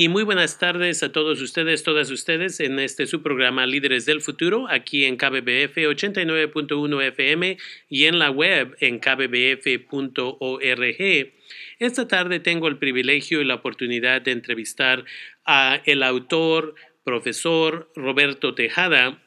y muy buenas tardes a todos ustedes, todas ustedes en este su programa Líderes del Futuro aquí en KBBF 89.1 FM y en la web en kbbf.org. Esta tarde tengo el privilegio y la oportunidad de entrevistar a el autor, profesor Roberto Tejada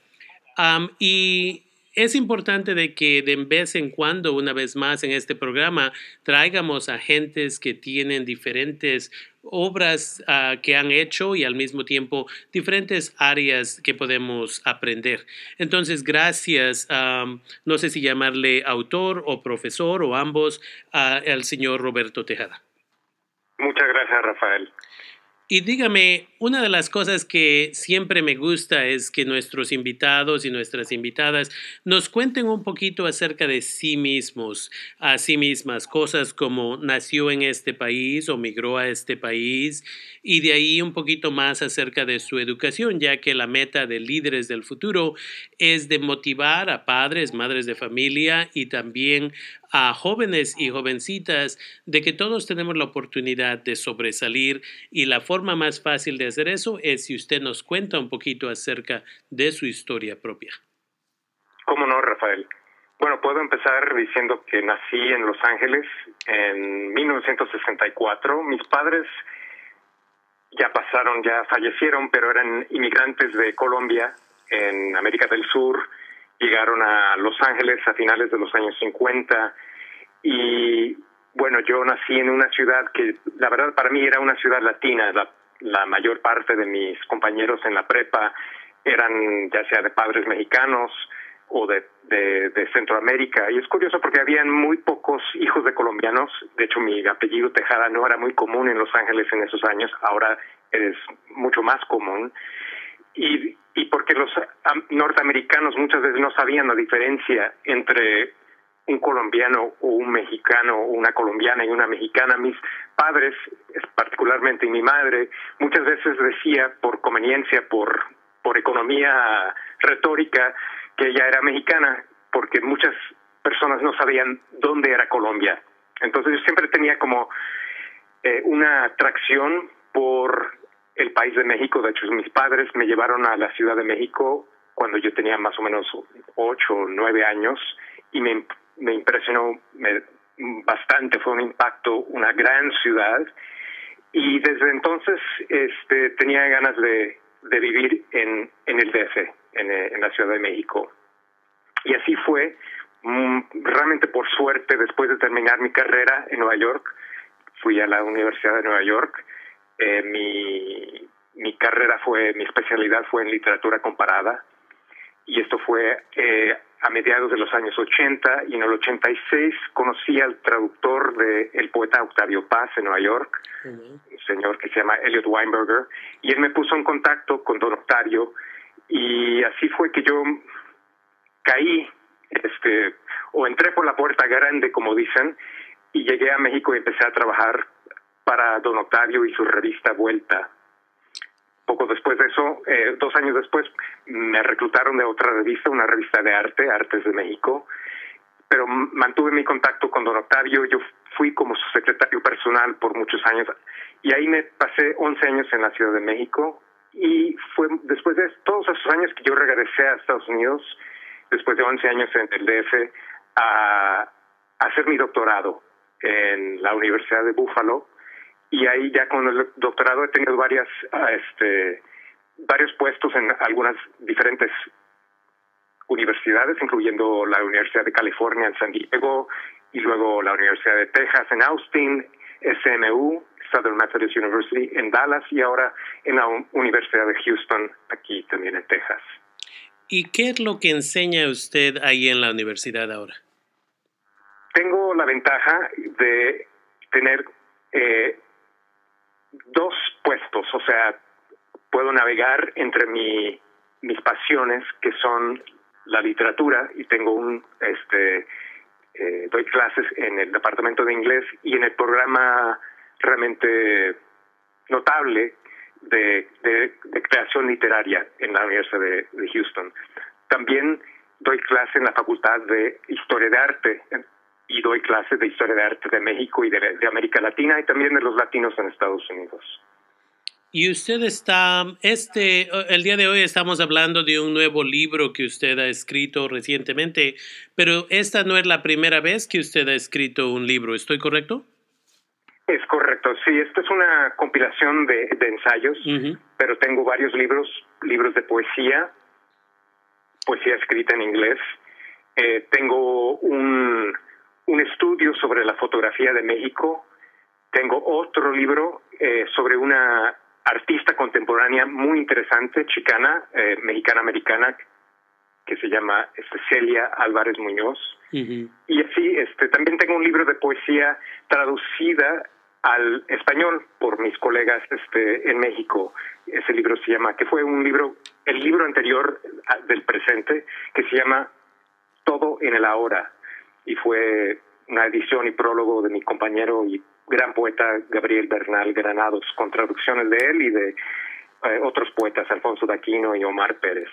y es importante de que de vez en cuando, una vez más en este programa, traigamos a gentes que tienen diferentes obras uh, que han hecho y al mismo tiempo diferentes áreas que podemos aprender. Entonces, gracias, no sé si llamarle autor o profesor o ambos, uh, al señor Roberto Tejada. Muchas gracias, Rafael. Y dígame, una de las cosas que siempre me gusta es que nuestros invitados y nuestras invitadas nos cuenten un poquito acerca de sí mismos, a sí mismas, cosas como nació en este país o migró a este país y de ahí un poquito más acerca de su educación, ya que la meta de líderes del futuro es de motivar a padres, madres de familia y también a jóvenes y jovencitas de que todos tenemos la oportunidad de sobresalir y la forma más fácil de hacer eso es si usted nos cuenta un poquito acerca de su historia propia. ¿Cómo no, Rafael? Bueno, puedo empezar diciendo que nací en Los Ángeles en 1964. Mis padres ya pasaron, ya fallecieron, pero eran inmigrantes de Colombia en América del Sur llegaron a Los Ángeles a finales de los años 50 y bueno, yo nací en una ciudad que la verdad para mí era una ciudad latina, la, la mayor parte de mis compañeros en la prepa eran ya sea de padres mexicanos o de, de, de, Centroamérica. Y es curioso porque habían muy pocos hijos de colombianos. De hecho, mi apellido Tejada no era muy común en Los Ángeles en esos años. Ahora es mucho más común y, y porque los norteamericanos muchas veces no sabían la diferencia entre un colombiano o un mexicano una colombiana y una mexicana. Mis padres, particularmente mi madre, muchas veces decía por conveniencia, por, por economía retórica, que ella era mexicana, porque muchas personas no sabían dónde era Colombia. Entonces yo siempre tenía como eh, una atracción por el país de México. De hecho, mis padres me llevaron a la Ciudad de México cuando yo tenía más o menos ocho o nueve años y me, me impresionó bastante, fue un impacto, una gran ciudad. Y desde entonces este, tenía ganas de, de vivir en, en el DF, en, en la Ciudad de México. Y así fue, mm, realmente por suerte, después de terminar mi carrera en Nueva York, fui a la Universidad de Nueva York eh, mi, mi carrera fue, mi especialidad fue en literatura comparada y esto fue eh, a mediados de los años 80 y en el 86 conocí al traductor del el poeta Octavio Paz en Nueva York, un señor que se llama Elliot Weinberger, y él me puso en contacto con don Octavio y así fue que yo caí, este, o entré por la puerta grande, como dicen, y llegué a México y empecé a trabajar para Don Octavio y su revista Vuelta. Poco después de eso, eh, dos años después, me reclutaron de otra revista, una revista de arte, Artes de México, pero mantuve mi contacto con Don Octavio, yo fui como su secretario personal por muchos años y ahí me pasé 11 años en la Ciudad de México y fue después de todos esos años que yo regresé a Estados Unidos, después de 11 años en el DF, a, a hacer mi doctorado en la Universidad de Buffalo y ahí ya con el doctorado he tenido varias ah, este varios puestos en algunas diferentes universidades incluyendo la Universidad de California en San Diego y luego la Universidad de Texas en Austin SMU Southern Methodist University en Dallas y ahora en la Universidad de Houston aquí también en Texas ¿Y qué es lo que enseña usted ahí en la universidad ahora? Tengo la ventaja de tener eh, dos puestos, o sea, puedo navegar entre mi, mis pasiones que son la literatura y tengo un, este, eh, doy clases en el departamento de inglés y en el programa realmente notable de, de, creación literaria en la Universidad de, de, Houston. También doy clase en la Facultad de Historia de Arte y doy clases de historia de arte de México y de, América Latina y también de los latinos en Estados Unidos. Y usted está, este, el día de hoy estamos hablando de un nuevo libro que usted ha escrito recientemente, pero esta no es la primera vez que usted ha escrito un libro, ¿estoy correcto? Es correcto, sí, esta es una compilación de, ensayos, pero tengo varios libros, libros de poesía, poesía escrita en inglés. Eh, tengo un, un estudio sobre la fotografía de México. Tengo otro libro eh, sobre una artista contemporánea muy interesante, chicana, eh, mexicana-americana, que se llama este, Celia Álvarez Muñoz. Y así, este, también tengo un libro de poesía traducida al español por mis colegas este, en México. Ese libro se llama, que fue un libro, el libro anterior del presente, que se llama Todo en el Ahora. Y fue una edición y prólogo de mi compañero y gran poeta Gabriel Bernal Granados, con traducciones de él y de eh, otros poetas, Alfonso Daquino y Omar Pérez.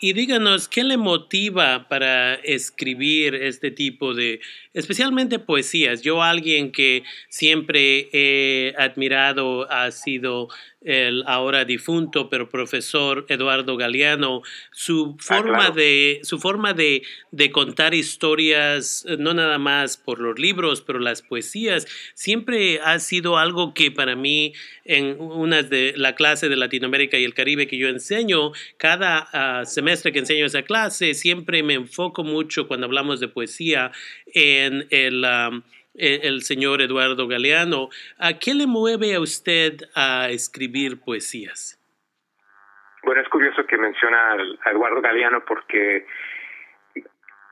Y díganos, ¿qué le motiva para escribir este tipo de, especialmente poesías? Yo, alguien que siempre he admirado, ha sido el ahora difunto, pero profesor Eduardo Galeano, su ah, forma, de, su forma de, de, contar historias, eh, no nada más por los libros, pero las poesías, siempre ha sido algo que para mí, en una de la clase de Latinoamérica y el Caribe que yo enseño, cada ah, semestre que enseño esa clase, siempre me enfoco mucho cuando hablamos de poesía en el... Eh, el señor Eduardo Galeano. ¿A qué le mueve a usted a escribir poesías? Bueno, es curioso que menciona a Eduardo Galeano porque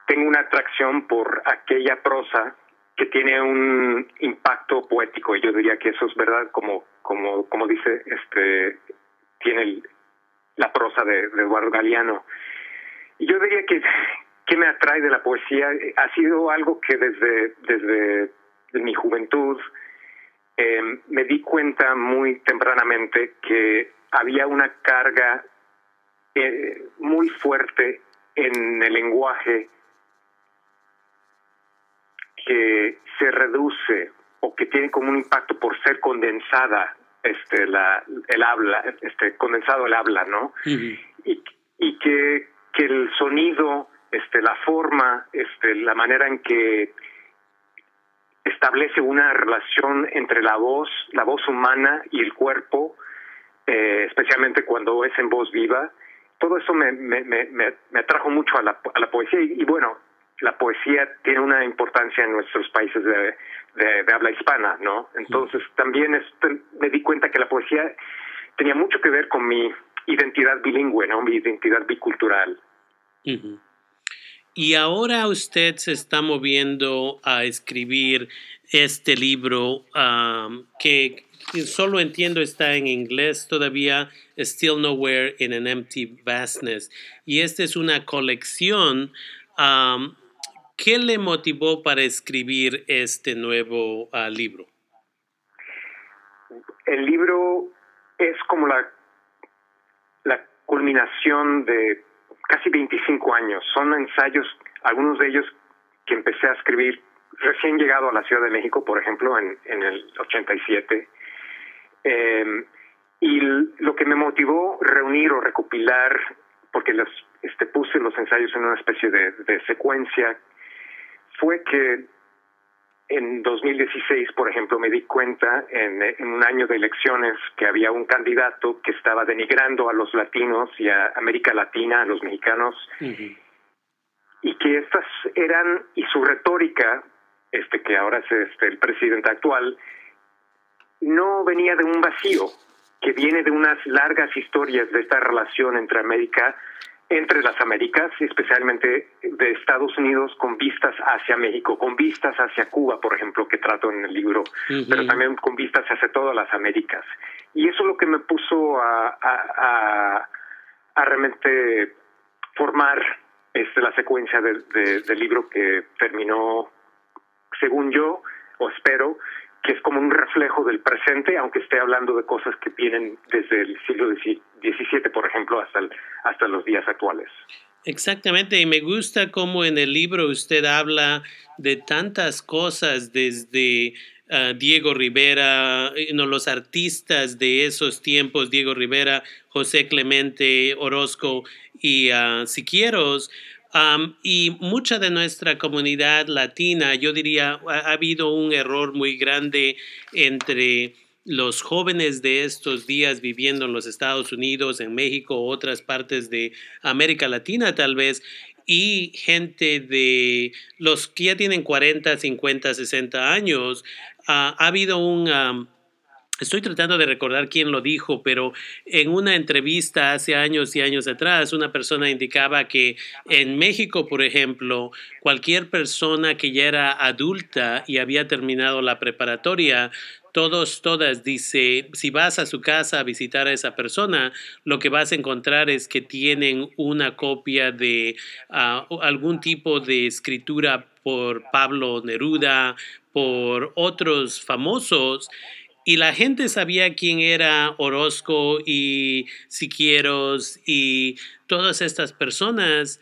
tengo una atracción por aquella prosa que tiene un impacto poético y yo diría que eso es verdad como como como dice este tiene la prosa de, Eduardo Galeano y yo diría que ¿Qué me atrae de la poesía? Ha sido algo que desde, desde mi juventud eh, me di cuenta muy tempranamente que había una carga eh, muy fuerte en el lenguaje que se reduce o que tiene como un impacto por ser condensada este la el habla este condensado el habla no y, y que que el sonido este, la forma, este, la manera en que establece una relación entre la voz, la voz humana y el cuerpo, eh, especialmente cuando es en voz viva. Todo eso me, me, me, me atrajo mucho a la, a la poesía y, bueno, la poesía tiene una importancia en nuestros países de, de, habla hispana, ¿no? Entonces también este, me di cuenta que la poesía tenía mucho que ver con mi identidad bilingüe, ¿no? Mi identidad bicultural. Y ahora usted se está moviendo a escribir este libro que solo entiendo está en inglés todavía, Still Nowhere in an Empty Vastness. Y esta es una colección. ¿Qué le motivó para escribir este nuevo ah, libro? El libro es como la culminación de casi 25 años. Son ensayos, algunos de ellos que empecé a escribir recién llegado a la Ciudad de México, por ejemplo, en, en el 87. Eh, y lo que me motivó reunir o recopilar, porque los, este, puse los ensayos en una especie de secuencia, fue que en 2016, por ejemplo, me di cuenta en, un año de elecciones que había un candidato que estaba denigrando a los latinos y a América Latina, a los mexicanos, y que estas eran, y su retórica, este que ahora es este, el presidente actual, no venía de un vacío, que viene de unas largas historias de esta relación entre América entre las Américas, especialmente de Estados Unidos, con vistas hacia México, con vistas hacia Cuba, por ejemplo, que trato en el libro, pero también con vistas hacia todas las Américas. Y eso es lo que me puso a, a, a, realmente formar este, la secuencia del libro que terminó, según yo, o espero, que es como un reflejo del presente, aunque esté hablando de cosas que vienen desde el siglo XVII, por ejemplo, hasta, hasta los días actuales. Exactamente, y me gusta cómo en el libro usted habla de tantas cosas desde ah, Diego Rivera, no, los artistas de esos tiempos, Diego Rivera, José Clemente, Orozco y uh, Siquieros, y mucha de nuestra comunidad latina, yo diría, ha, habido un error muy grande entre los jóvenes de estos días viviendo en los Estados Unidos, en México, otras partes de América Latina tal vez, y gente de los que ya tienen 40, 50, 60 años, ha habido un... Estoy tratando de recordar quién lo dijo, pero en una entrevista hace años y años atrás, una persona indicaba que en México, por ejemplo, cualquier persona que ya era adulta y había terminado la preparatoria todos, todas, dice, si vas a su casa a visitar a esa persona, lo que vas a encontrar es que tienen una copia de ah, algún tipo de escritura por Pablo Neruda, por otros famosos, y la gente sabía quién era Orozco y Siquieros y todas estas personas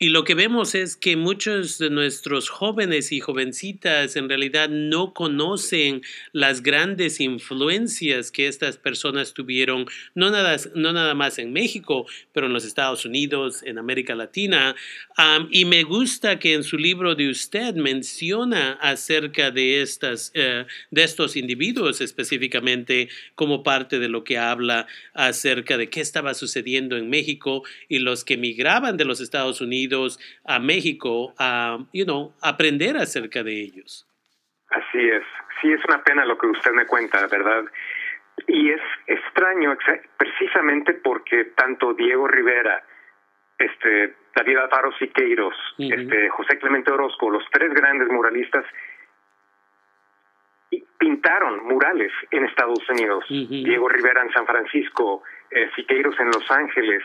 y lo que vemos es que muchos de nuestros jóvenes y jovencitas en realidad no conocen las grandes influencias que estas personas tuvieron, no nada, no nada más en México, pero en los Estados Unidos, en América Latina. y me gusta que en su libro de usted menciona acerca de, estas, eh, de estos individuos específicamente como parte de lo que habla acerca de qué estaba sucediendo en México y los que migraban de los Estados Unidos a México a, you know, aprender acerca de ellos. Así es. Sí, es una pena lo que usted me cuenta, ¿verdad? Y es extraño precisamente porque tanto Diego Rivera, este, David Alfaro Siqueiros, este, José Clemente Orozco, los tres grandes muralistas, pintaron murales en Estados Unidos. Diego Rivera en San Francisco, eh, Siqueiros en Los Ángeles,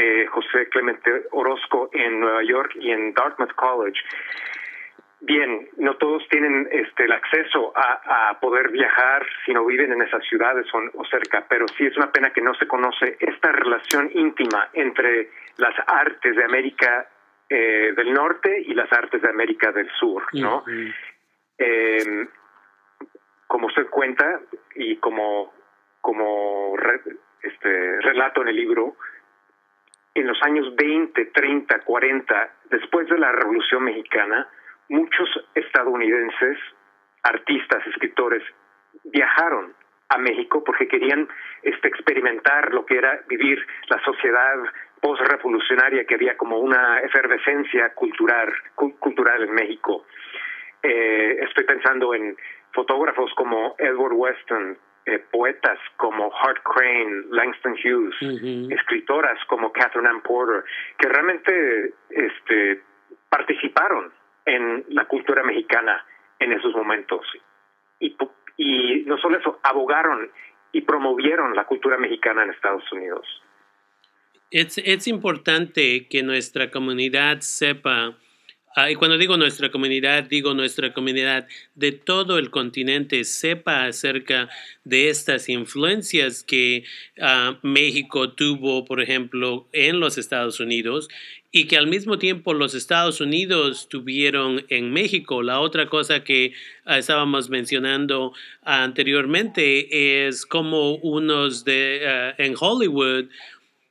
eh, José Clemente Orozco en Nueva York y en Dartmouth College. Bien, no todos tienen este, el acceso a, poder viajar si no viven en esas ciudades o, cerca, pero sí es una pena que no se conoce esta relación íntima entre las artes de América eh, del Norte y las artes de América del Sur, ¿no? Em, como usted cuenta y como como este relato en el libro, en los años 20, 30, 40, después de la Revolución Mexicana, muchos estadounidenses, artistas, escritores, viajaron a México porque querían este, experimentar lo que era vivir la sociedad post-revolucionaria, que había como una efervescencia cultural, cultural en México. Eh, estoy pensando en fotógrafos como Edward Weston, eh, poetas como Hart Crane, Langston Hughes, escritoras como Catherine Ann Porter, que realmente este, participaron en la cultura mexicana en esos momentos. Y, y no solo eso, abogaron y promovieron la cultura mexicana en Estados Unidos. Es, es importante que nuestra comunidad sepa y cuando digo nuestra comunidad, digo nuestra comunidad de todo el continente sepa acerca de estas influencias que ah, México tuvo, por ejemplo, en los Estados Unidos y que al mismo tiempo los Estados Unidos tuvieron en México. La otra cosa que ah, estábamos mencionando anteriormente es como unos de en Hollywood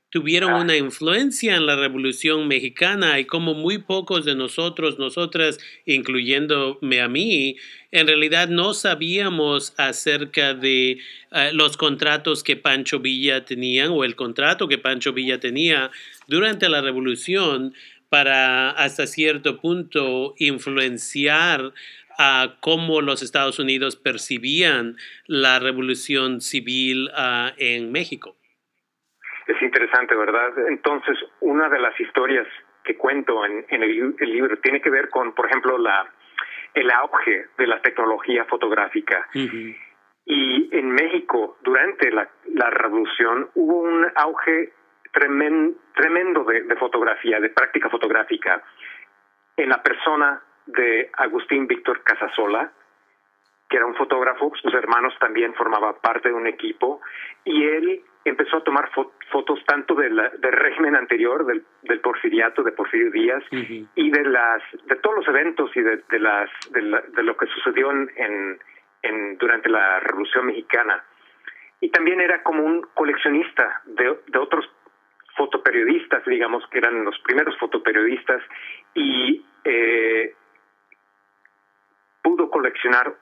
tuvieron una influencia en la Revolución Mexicana y como muy pocos de nosotros, nosotras, incluyéndome a mí, en realidad no sabíamos acerca de eh, los contratos que Pancho Villa tenía o el contrato que Pancho Villa tenía durante la Revolución para hasta cierto punto influenciar a cómo los Estados Unidos percibían la revolución civil ah, en México. Es interesante, ¿verdad? Entonces, una de las historias que cuento en, el, libro tiene que ver con, por ejemplo, la el auge de la tecnología fotográfica. Y en México, durante la, revolución, hubo un auge tremendo de, de, fotografía, de práctica fotográfica, en la persona de Agustín Víctor Casasola, que era un fotógrafo, sus hermanos también formaban parte de un equipo, y él empezó a tomar fotos tanto del régimen anterior, del, del, porfiriato, de Porfirio Díaz, y de las de todos los eventos y de, las de, lo que sucedió en, en, durante la Revolución Mexicana. Y también era como un coleccionista de, de otros fotoperiodistas, digamos, que eran los primeros fotoperiodistas, y eh, pudo coleccionar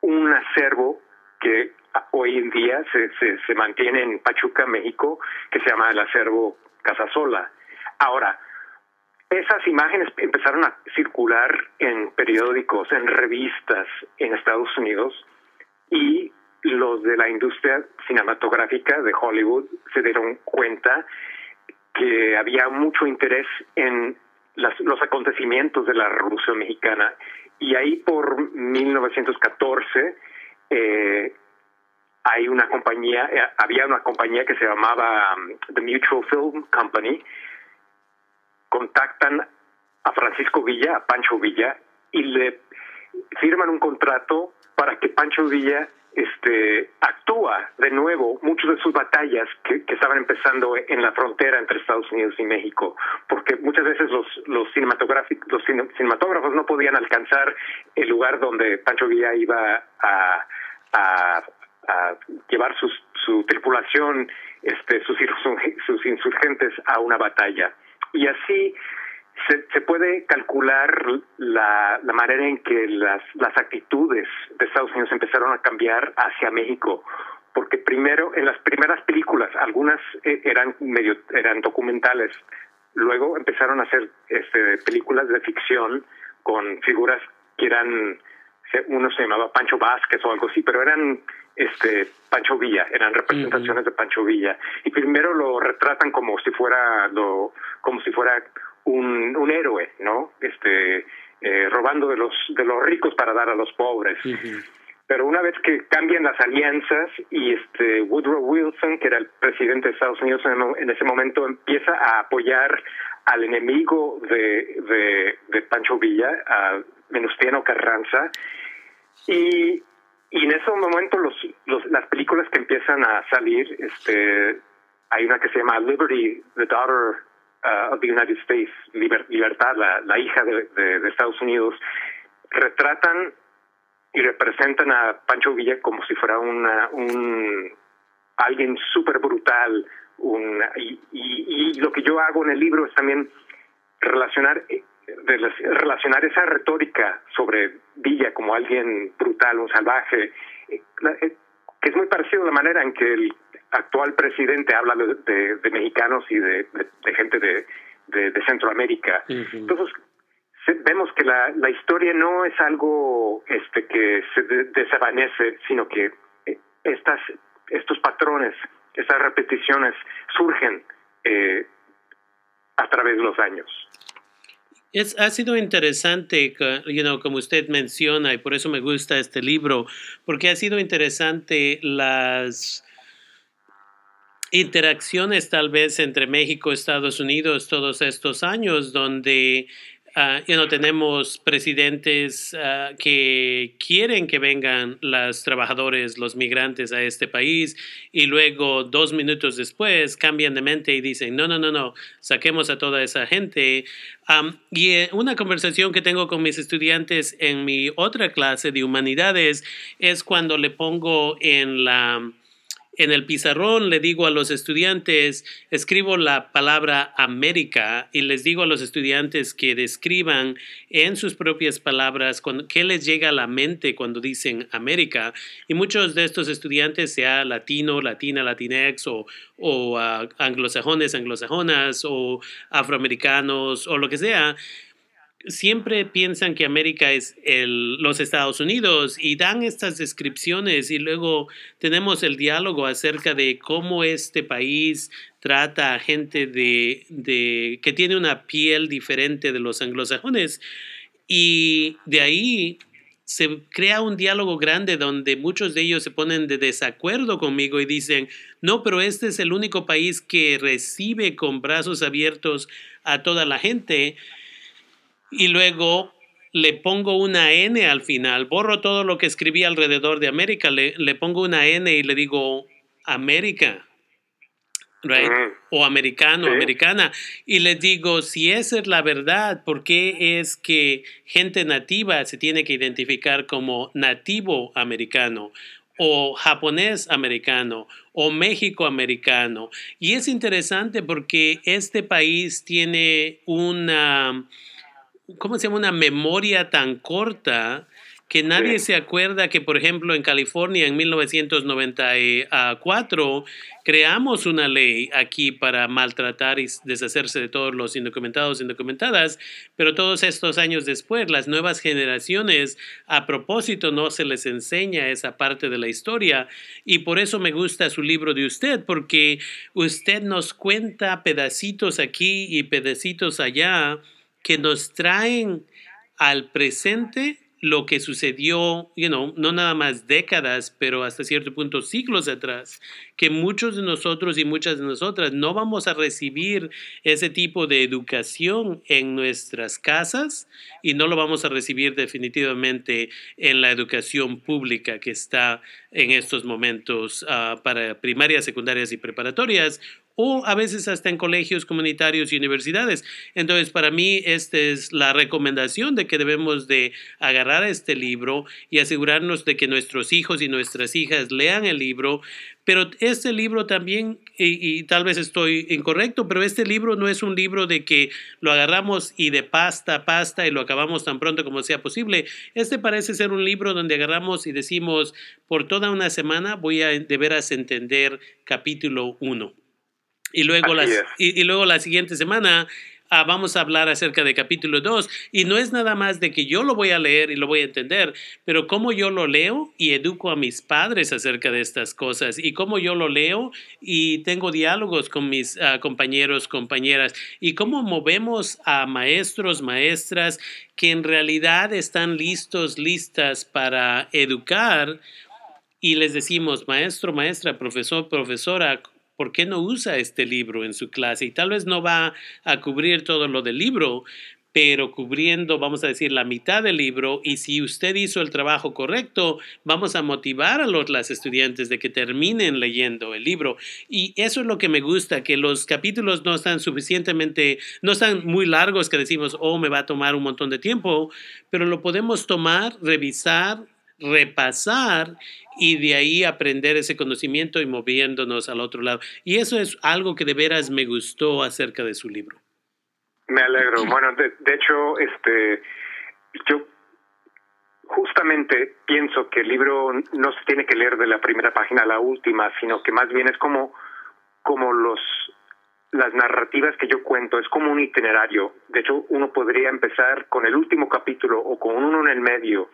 un acervo que hoy en día se, se, se, mantiene en Pachuca, México, que se llama el acervo Casasola. Ahora, esas imágenes empezaron a circular en periódicos, en revistas en Estados Unidos y los de la industria cinematográfica de Hollywood se dieron cuenta que había mucho interés en los acontecimientos de la Revolución Mexicana y ahí por 1914 eh, hay una compañía, eh, había una compañía que se llamaba um, The Mutual Film Company, contactan a Francisco Villa, a Pancho Villa, y le firman un contrato para que Pancho Villa este, actúa de nuevo muchas de sus batallas que, estaban empezando en la frontera entre Estados Unidos y México, porque muchas veces los, los, los cinematógrafos no podían alcanzar el lugar donde Pancho Villa iba a, llevar sus, su tripulación, este, sus, insurgentes a una batalla. Y así se, se puede calcular la, la, manera en que las, las actitudes de Estados Unidos empezaron a cambiar hacia México porque primero en las primeras películas algunas eh, eran medio eran documentales luego empezaron a hacer este películas de ficción con figuras que eran uno se llamaba Pancho Vázquez o algo así pero eran este Pancho Villa eran representaciones de Pancho Villa y primero lo retratan como si fuera lo como si fuera un, un héroe, ¿no? Este, eh, robando de los, de los ricos para dar a los pobres. Pero una vez que cambian las alianzas y este Woodrow Wilson, que era el presidente de Estados Unidos en, ese momento, empieza a apoyar al enemigo de, de, de Pancho Villa, a Venustiano Carranza, y, y en ese momento los, los, las películas que empiezan a salir, este, hay una que se llama Liberty, the Daughter uh, of the United States, Libertad, la, hija de, Estados Unidos, retratan y representan a Pancho Villa como si fuera una, un alguien súper brutal. Un, y, y, y, lo que yo hago en el libro es también relacionar relacionar esa retórica sobre Villa como alguien brutal, un salvaje, eh, eh, que es muy parecido a la manera en que el actual presidente habla de, de, mexicanos y de, de gente de, Centroamérica. Entonces, vemos que la, la historia no es algo este que se desvanece, sino que eh, estas, estos patrones, estas repeticiones surgen eh, a través de los años. Es, ha sido interesante, you know, como usted menciona, y por eso me gusta este libro, porque ha sido interesante las interacciones tal vez entre México y Estados Unidos todos estos años, donde uh, tenemos presidentes ah, que quieren que vengan los trabajadores, los migrantes a este país y luego dos minutos después cambian de mente y dicen, no, no, no, no, saquemos a toda esa gente. y eh, una conversación que tengo con mis estudiantes en mi otra clase de humanidades es cuando le pongo en la en el pizarrón le digo a los estudiantes, escribo la palabra América y les digo a los estudiantes que describan en sus propias palabras qué les llega a la mente cuando dicen América. Y muchos de estos estudiantes, sea latino, latina, latinex o, o ah, anglosajones, anglosajonas o afroamericanos o lo que sea, siempre piensan que América es el, los Estados Unidos y dan estas descripciones y luego tenemos el diálogo acerca de cómo este país trata a gente de, de, que tiene una piel diferente de los anglosajones. Y de ahí se crea un diálogo grande donde muchos de ellos se ponen de desacuerdo conmigo y dicen, no, pero este es el único país que recibe con brazos abiertos a toda la gente y luego le pongo una N al final, borro todo lo que escribí alrededor de América, le, le pongo una N y le digo América. O americano, americana. Y les digo, si esa es la verdad, ¿por qué es que gente nativa se tiene que identificar como nativo americano? o japonés americano o México americano. Y es interesante porque este país tiene una, ¿cómo se llama? Una memoria tan corta que nadie se acuerda que, por ejemplo, en California en 1994 creamos una ley aquí para maltratar y deshacerse de todos los indocumentados e indocumentadas, pero todos estos años después, las nuevas generaciones a propósito no se les enseña esa parte de la historia y por eso me gusta su libro de usted, porque usted nos cuenta pedacitos aquí y pedacitos allá que nos traen al presente lo que sucedió, you know, no nada más décadas, pero hasta cierto punto siglos atrás, que muchos de nosotros y muchas de nosotras no vamos a recibir ese tipo de educación en nuestras casas y no lo vamos a recibir definitivamente en la educación pública que está en estos momentos uh, para primarias, secundarias y preparatorias o a veces hasta en colegios comunitarios y universidades. Entonces, para mí, esta es la recomendación de que debemos de agarrar este libro y asegurarnos de que nuestros hijos y nuestras hijas lean el libro. Pero este libro también, y, tal vez estoy incorrecto, pero este libro no es un libro de que lo agarramos y de pasta a pasta y lo acabamos tan pronto como sea posible. Este parece ser un libro donde agarramos y decimos, por toda una semana voy a de veras entender capítulo 1. Y luego, las, y, luego la siguiente semana ah, vamos a hablar acerca de capítulo 2. Y no es nada más de que yo lo voy a leer y lo voy a entender, pero cómo yo lo leo y educo a mis padres acerca de estas cosas. Y cómo yo lo leo y tengo diálogos con mis ah, compañeros, compañeras. Y cómo movemos a maestros, maestras que en realidad están listos, listas para educar. Y les decimos, maestro, maestra, profesor, profesora, ¿por qué no usa este libro en su clase? Y tal vez no va a cubrir todo lo del libro, pero cubriendo, vamos a decir, la mitad del libro. Y si usted hizo el trabajo correcto, vamos a motivar a los las estudiantes de que terminen leyendo el libro. Y eso es lo que me gusta, que los capítulos no están suficientemente, no están muy largos que decimos, oh, me va a tomar un montón de tiempo, pero lo podemos tomar, revisar, repasar y de ahí aprender ese conocimiento y moviéndonos al otro lado. Y eso es algo que de veras me gustó acerca de su libro. Me alegro. Bueno, de, hecho, este, yo justamente pienso que el libro no se tiene que leer de la primera página a la última, sino que más bien es como, como los las narrativas que yo cuento, es como un itinerario. De hecho, uno podría empezar con el último capítulo o con uno en el medio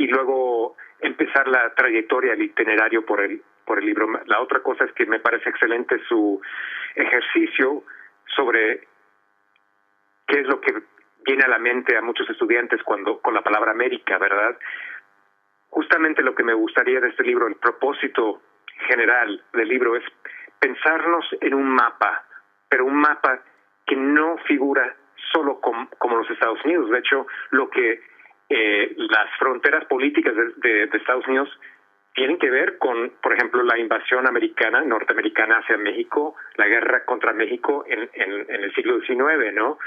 y luego empezar la trayectoria, el itinerario por el, por el libro. La otra cosa es que me parece excelente su ejercicio sobre qué es lo que viene a la mente a muchos estudiantes cuando con la palabra América, ¿verdad? Justamente lo que me gustaría de este libro, el propósito general del libro es pensarnos en un mapa, pero un mapa que no figura solo como los Estados Unidos. De hecho, lo que eh, las fronteras políticas de, Estados Unidos tienen que ver con, por ejemplo, la invasión americana, norteamericana hacia México, la guerra contra México en, el siglo XIX, ¿no?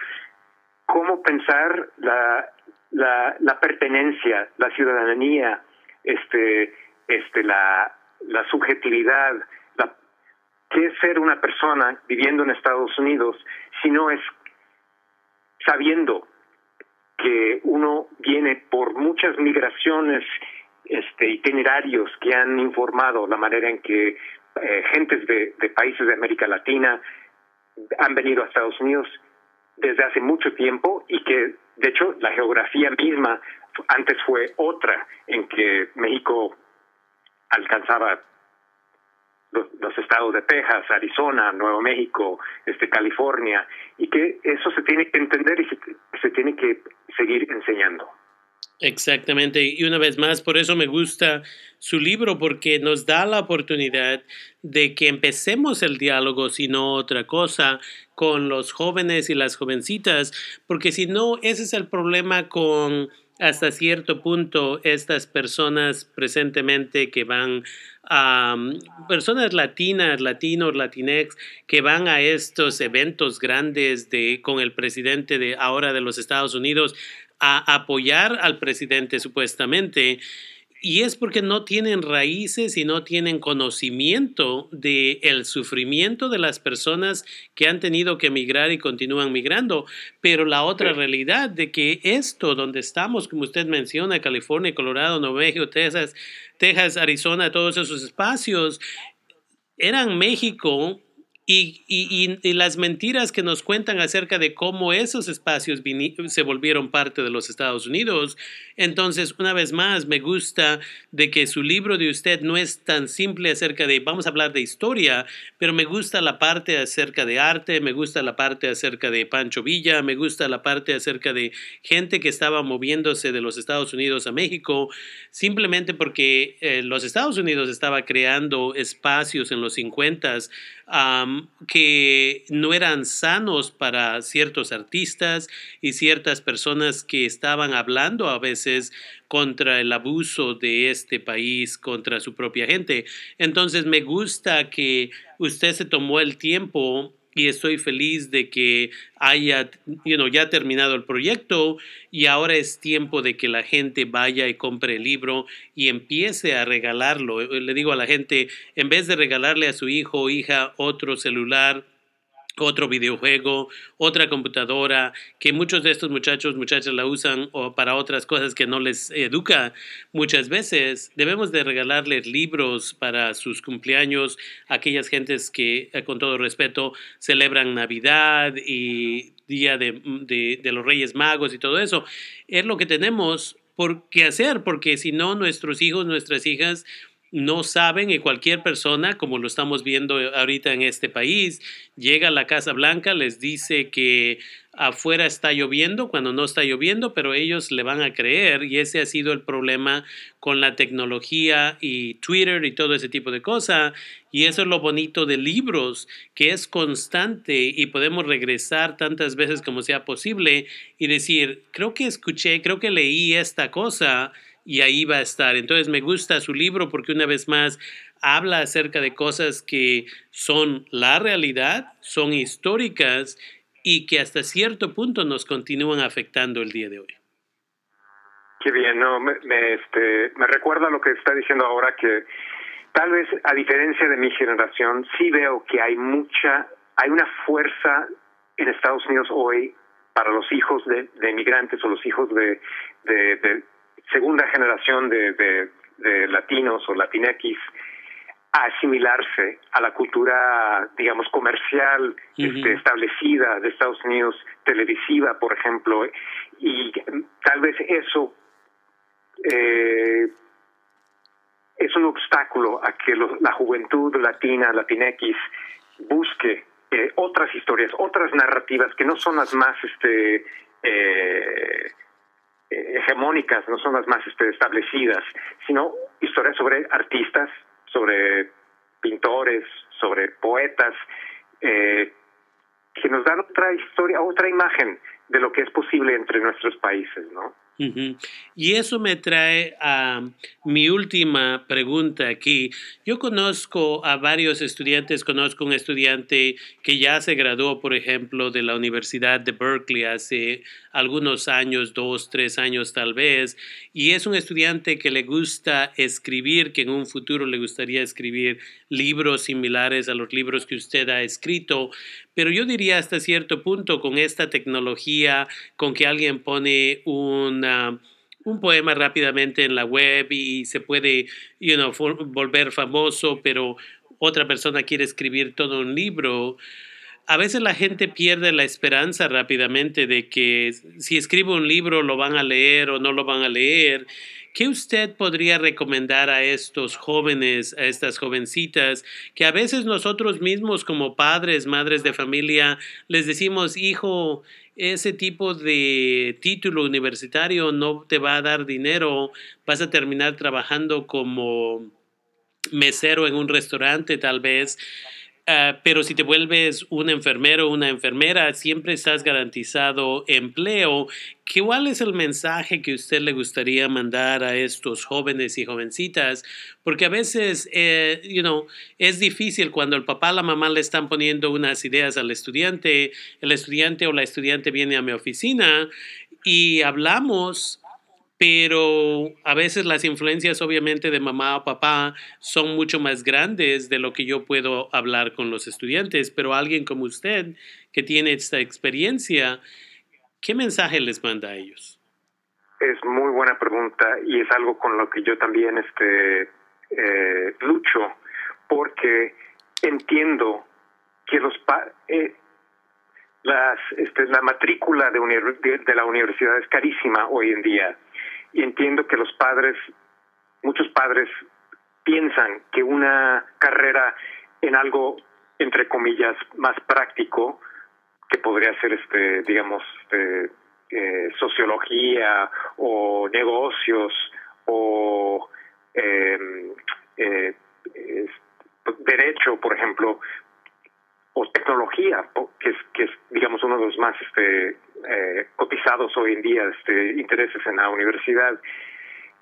¿Cómo pensar la, la, pertenencia, la ciudadanía, este, este, la, la subjetividad, la, qué es ser una persona viviendo en Estados Unidos si no es sabiendo que uno viene por muchas migraciones este, itinerarios que han informado la manera en que eh, gentes de, de países de América Latina han venido a Estados Unidos desde hace mucho tiempo y que de hecho la geografía misma antes fue otra en que México alcanzaba los, estados de Texas, Arizona, Nuevo México, este, California, y que eso se tiene que entender y se, tiene que seguir enseñando. Exactamente, y una vez más, por eso me gusta su libro, porque nos da la oportunidad de que empecemos el diálogo, si no otra cosa, con los jóvenes y las jovencitas, porque si no, ese es el problema con hasta cierto punto estas personas presentemente que van a personas latinas, latinos, latinex, que van a estos eventos grandes de con el presidente de ahora de los Estados Unidos a apoyar al presidente supuestamente. Y es porque no tienen raíces y no tienen conocimiento del el sufrimiento de las personas que han tenido que emigrar y continúan migrando. Pero la otra realidad de que esto donde estamos, como usted menciona, California, Colorado, Nuevo México, Texas, Texas, Arizona, todos esos espacios, eran México y, y, las mentiras que nos cuentan acerca de cómo esos espacios se volvieron parte de los Estados Unidos. Entonces, una vez más, me gusta de que su libro de usted no es tan simple acerca de, vamos a hablar de historia, pero me gusta la parte acerca de arte, me gusta la parte acerca de Pancho Villa, me gusta la parte acerca de gente que estaba moviéndose de los Estados Unidos a México, simplemente porque eh, los Estados Unidos estaba creando espacios en los 50 que no eran sanos para ciertos artistas y ciertas personas que estaban hablando a veces contra el abuso de este país, contra su propia gente. Entonces me gusta que usted se tomó el tiempo y estoy feliz de que haya ya terminado el proyecto y ahora es tiempo de que la gente vaya y compre el libro y empiece a regalarlo. Le digo a la gente, en vez de regalarle a su hijo o hija otro celular, otro videojuego, otra computadora, que muchos de estos muchachos, muchachas la usan o para otras cosas que no les educa muchas veces. Debemos de regalarles libros para sus cumpleaños, aquellas gentes que, eh, con todo respeto, celebran Navidad y Día de, de los Reyes Magos y todo eso. Es lo que tenemos por qué hacer, porque si no, nuestros hijos, nuestras hijas, no saben y cualquier persona, como lo estamos viendo ahorita en este país, llega a la Casa Blanca, les dice que afuera está lloviendo cuando no está lloviendo, pero ellos le van a creer y ese ha sido el problema con la tecnología y Twitter y todo ese tipo de cosas. Y eso es lo bonito de libros, que es constante y podemos regresar tantas veces como sea posible y decir, creo que escuché, creo que leí esta cosa y ahí va a estar. Entonces me gusta su libro porque una vez más habla acerca de cosas que son la realidad, son históricas y que hasta cierto punto nos continúan afectando el día de hoy. Qué bien, no, me, este, me recuerda lo que está diciendo ahora que tal vez a diferencia de mi generación sí veo que hay mucha, hay una fuerza en Estados Unidos hoy para los hijos de, de inmigrantes o los hijos de, segunda generación de, de, latinos o latinex a asimilarse a la cultura, digamos, comercial este, establecida de Estados Unidos, televisiva, por ejemplo, y tal vez eso eh, es un obstáculo a que la juventud latina, latinex, busque eh, otras historias, otras narrativas que no son las más este, eh, hegemónicas, no son las más este, establecidas, sino historias sobre artistas, sobre pintores, sobre poetas, eh, que nos dan otra historia, otra imagen de lo que es posible entre nuestros países, ¿no? Y eso me trae a mi última pregunta aquí. Yo conozco a varios estudiantes, conozco un estudiante que ya se graduó, por ejemplo, de la Universidad de Berkeley hace algunos años, dos, tres años tal vez, y es un estudiante que le gusta escribir, que en un futuro le gustaría escribir libros similares a los libros que usted ha escrito, pero yo diría hasta cierto punto con esta tecnología, con que alguien pone un poema rápidamente en la web y se puede volver famoso, pero otra persona quiere escribir todo un libro a veces la gente pierde la esperanza rápidamente de que si escribo un libro lo van a leer o no lo van a leer, ¿qué usted podría recomendar a estos jóvenes, a estas jovencitas, que a veces nosotros mismos como padres, madres de familia, les decimos, hijo, ese tipo de título universitario no te va a dar dinero, vas a terminar trabajando como mesero en un restaurante tal vez. Ah, pero si te vuelves un enfermero o una enfermera, siempre estás garantizado empleo. ¿Cuál es el mensaje que usted le gustaría mandar a estos jóvenes y jovencitas? Porque a veces, eh, you know, es difícil cuando el papá o la mamá le están poniendo unas ideas al estudiante, el estudiante o la estudiante viene a mi oficina y hablamos pero a veces las influencias obviamente de mamá o papá son mucho más grandes de lo que yo puedo hablar con los estudiantes, pero alguien como usted que tiene esta experiencia, ¿qué mensaje les manda a ellos? Es muy buena pregunta y es algo con lo que yo también este, eh, lucho, porque entiendo que los eh, las, este, la matrícula de, de la universidad es carísima hoy en día y entiendo que los padres, muchos padres piensan que una carrera en algo, entre comillas, más práctico, que podría ser, este, digamos, este, eh, sociología o negocios o em, eh, derecho, por ejemplo, o tecnología, que es, que es digamos, uno de los más este, eh, cotizados hoy en día, este, intereses en la universidad,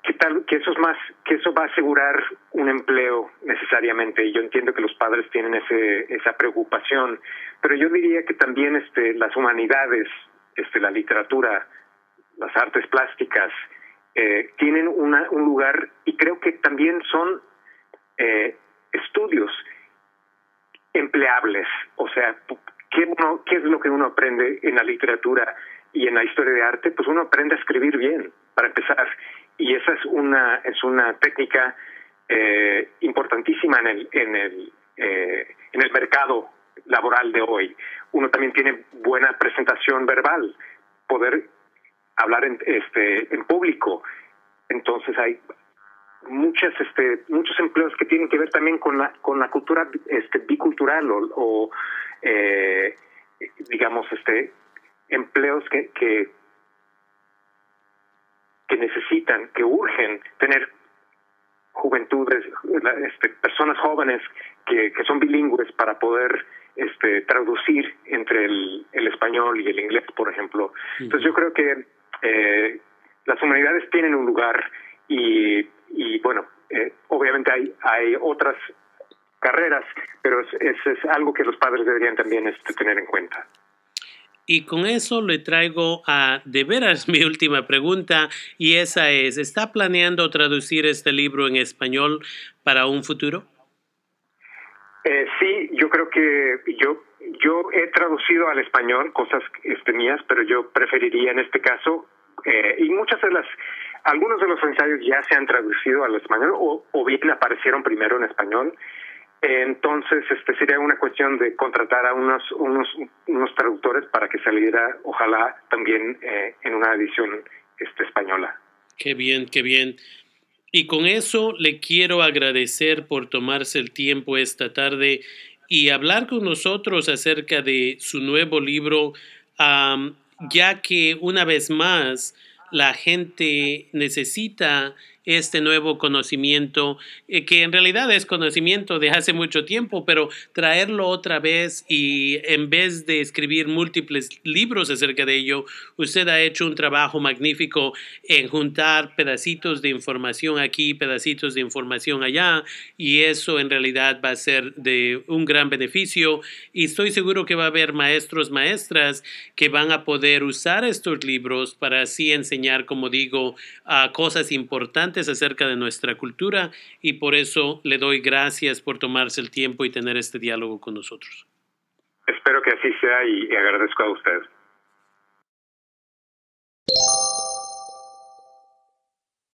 que tal, que eso es más, que eso va a asegurar un empleo necesariamente. Y yo entiendo que los padres tienen ese, esa preocupación, pero yo diría que también este, las humanidades, este, la literatura, las artes plásticas, eh, tienen una, un lugar y creo que también son eh, estudios empleables, o sea, ¿qué, ¿qué es lo que uno aprende en la literatura y en la historia de arte? Pues uno aprende a escribir bien, para empezar, y esa es una es una técnica eh, importantísima en el en el eh, en el mercado laboral de hoy. Uno también tiene buena presentación verbal, poder hablar en este en público. Entonces hay muchas este muchos empleos que tienen que ver también con la con la cultura este bicultural o, eh, digamos este empleos que, que que necesitan que urgen tener juventudes este, personas jóvenes que, que son bilingües para poder este traducir entre el, el español y el inglés por ejemplo. Entonces yo creo que eh, las humanidades tienen un lugar y y bueno, eh, obviamente hay, hay otras carreras, pero es, es, algo que los padres deberían también este, tener en cuenta. Y con eso le traigo a de veras mi última pregunta y esa es, ¿está planeando traducir este libro en español para un futuro? Eh, sí, yo creo que yo yo he traducido al español cosas este, mías, pero yo preferiría en este caso eh, y muchas de las algunos de los ensayos ya se han traducido al español o, o bien aparecieron primero en español. Entonces, este sería una cuestión de contratar a unos, unos, unos traductores para que saliera, ojalá, también eh, en una edición este, española. Qué bien, qué bien. Y con eso le quiero agradecer por tomarse el tiempo esta tarde y hablar con nosotros acerca de su nuevo libro, ya que una vez más, la gente necesita este nuevo conocimiento, eh, que en realidad es conocimiento de hace mucho tiempo, pero traerlo otra vez y en vez de escribir múltiples libros acerca de ello, usted ha hecho un trabajo magnífico en juntar pedacitos de información aquí, pedacitos de información allá, y eso en realidad va a ser de un gran beneficio. Y estoy seguro que va a haber maestros, maestras que van a poder usar estos libros para así enseñar, como digo, a cosas importantes acerca de nuestra cultura y por eso le doy gracias por tomarse el tiempo y tener este diálogo con nosotros. Espero que así sea y agradezco a usted.